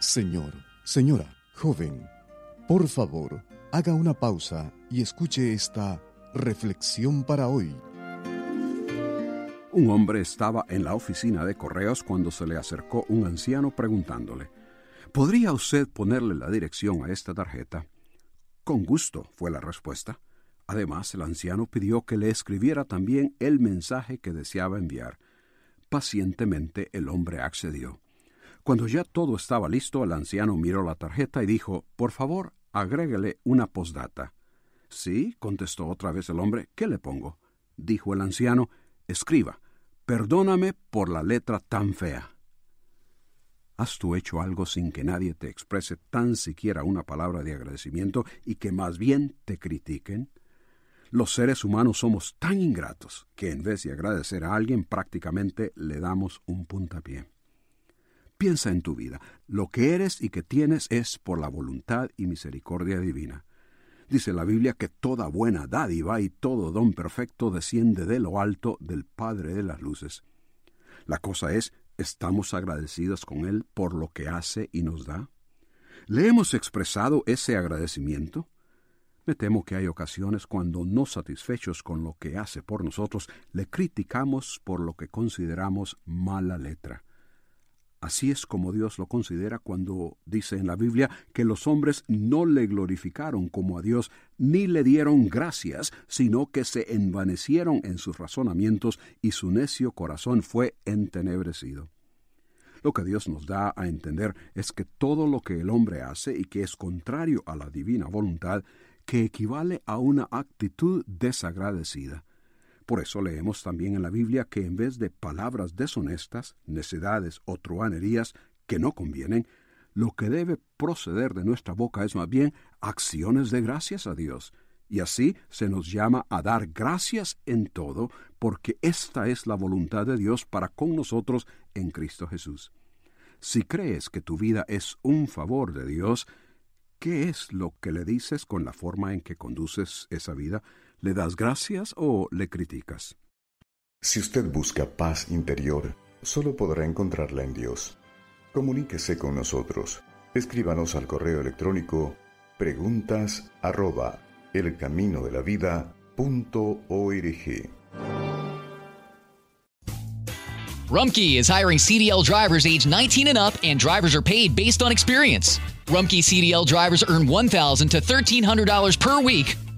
Señor, señora, joven, por favor, haga una pausa y escuche esta reflexión para hoy. Un hombre estaba en la oficina de correos cuando se le acercó un anciano preguntándole, ¿Podría usted ponerle la dirección a esta tarjeta? Con gusto, fue la respuesta. Además, el anciano pidió que le escribiera también el mensaje que deseaba enviar. Pacientemente el hombre accedió. Cuando ya todo estaba listo, el anciano miró la tarjeta y dijo, Por favor, agréguele una postdata. Sí, contestó otra vez el hombre, ¿qué le pongo? Dijo el anciano, escriba, perdóname por la letra tan fea. ¿Has tú hecho algo sin que nadie te exprese tan siquiera una palabra de agradecimiento y que más bien te critiquen? Los seres humanos somos tan ingratos que en vez de agradecer a alguien prácticamente le damos un puntapié. Piensa en tu vida. Lo que eres y que tienes es por la voluntad y misericordia divina. Dice la Biblia que toda buena dádiva y todo don perfecto desciende de lo alto del Padre de las Luces. La cosa es, ¿estamos agradecidos con Él por lo que hace y nos da? ¿Le hemos expresado ese agradecimiento? Me temo que hay ocasiones cuando, no satisfechos con lo que hace por nosotros, le criticamos por lo que consideramos mala letra. Así es como Dios lo considera cuando dice en la Biblia que los hombres no le glorificaron como a Dios, ni le dieron gracias, sino que se envanecieron en sus razonamientos y su necio corazón fue entenebrecido. Lo que Dios nos da a entender es que todo lo que el hombre hace y que es contrario a la divina voluntad, que equivale a una actitud desagradecida. Por eso leemos también en la Biblia que en vez de palabras deshonestas, necedades o truanerías que no convienen, lo que debe proceder de nuestra boca es más bien acciones de gracias a Dios. Y así se nos llama a dar gracias en todo, porque esta es la voluntad de Dios para con nosotros en Cristo Jesús. Si crees que tu vida es un favor de Dios, ¿qué es lo que le dices con la forma en que conduces esa vida? ¿Le das gracias o le criticas? Si usted busca paz interior, solo podrá encontrarla en Dios. Comuníquese con nosotros. Escríbanos al correo electrónico preguntas arroba elcaminodelavida.org. Rumkey is hiring CDL drivers age 19 and up, and drivers are paid based on experience. Rumkey CDL drivers earn $1,000 to $1,300 per week